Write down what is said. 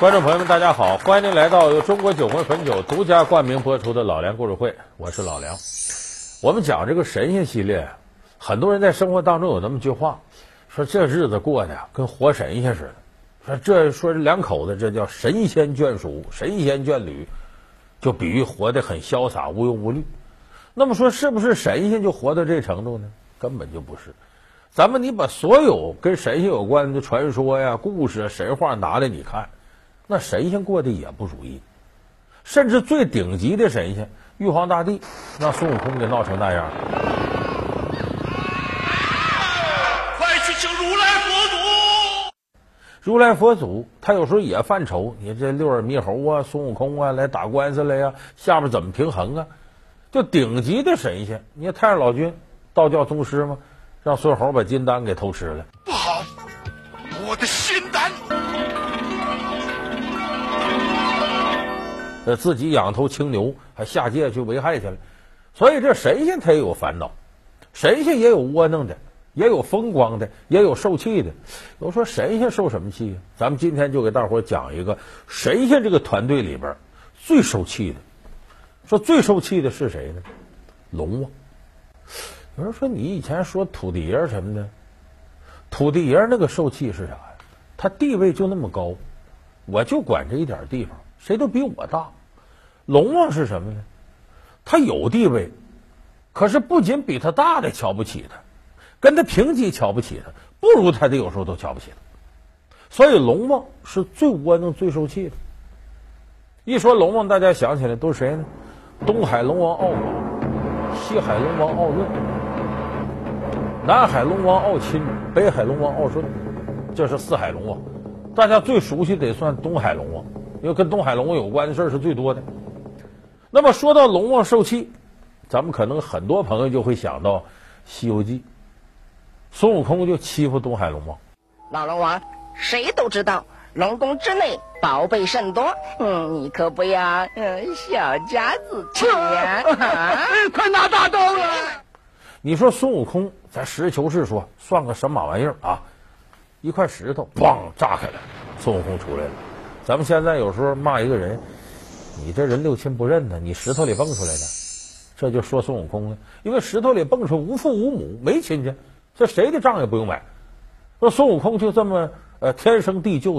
观众朋友们，大家好，欢迎您来到由中国酒魂汾酒独家冠名播出的《老梁故事会》，我是老梁。我们讲这个神仙系列，很多人在生活当中有那么句话，说这日子过的跟活神仙似的。说这说这两口子，这叫神仙眷属、神仙眷侣，就比喻活得很潇洒、无忧无虑。那么说，是不是神仙就活到这程度呢？根本就不是。咱们你把所有跟神仙有关的传说呀、故事、神话拿来你看，那神仙过得也不如意。甚至最顶级的神仙玉皇大帝，让孙悟空给闹成那样。快去请如来佛祖！如来佛祖他有时候也犯愁，你这六耳猕猴啊、孙悟空啊来打官司来呀，下边怎么平衡啊？就顶级的神仙，你看太上老君，道教宗师嘛，让孙猴把金丹给偷吃了。不好，我的心丹！呃，自己养头青牛，还下界去危害去了。所以这神仙他也有烦恼，神仙也有窝囊的，也有风光的，也有受气的。我说神仙受什么气呀？咱们今天就给大伙讲一个神仙这个团队里边最受气的。说最受气的是谁呢？龙王。有人说你以前说土地爷什么的，土地爷那个受气是啥呀？他地位就那么高，我就管这一点地方，谁都比我大。龙王是什么呢？他有地位，可是不仅比他大的瞧不起他，跟他平级瞧不起他，不如他的有时候都瞧不起他。所以龙王是最窝囊、最受气的。一说龙王，大家想起来都是谁呢？东海龙王敖广，西海龙王敖闰，南海龙王敖钦，北海龙王敖顺，这是四海龙王。大家最熟悉得算东海龙王，因为跟东海龙王有关的事儿是最多的。那么说到龙王受气，咱们可能很多朋友就会想到《西游记》，孙悟空就欺负东海龙王。老龙王，谁都知道龙宫之内宝贝甚多，嗯，你可不要嗯小家子气呀、啊！快拿大刀来！你说孙悟空，咱实事求是说，算个什么玩意儿啊？一块石头，嘣炸开了，孙悟空出来了。咱们现在有时候骂一个人，你这人六亲不认呢，你石头里蹦出来的，这就说孙悟空了。因为石头里蹦出无父无母，没亲戚，这谁的账也不用买。那孙悟空就这么呃天生地就。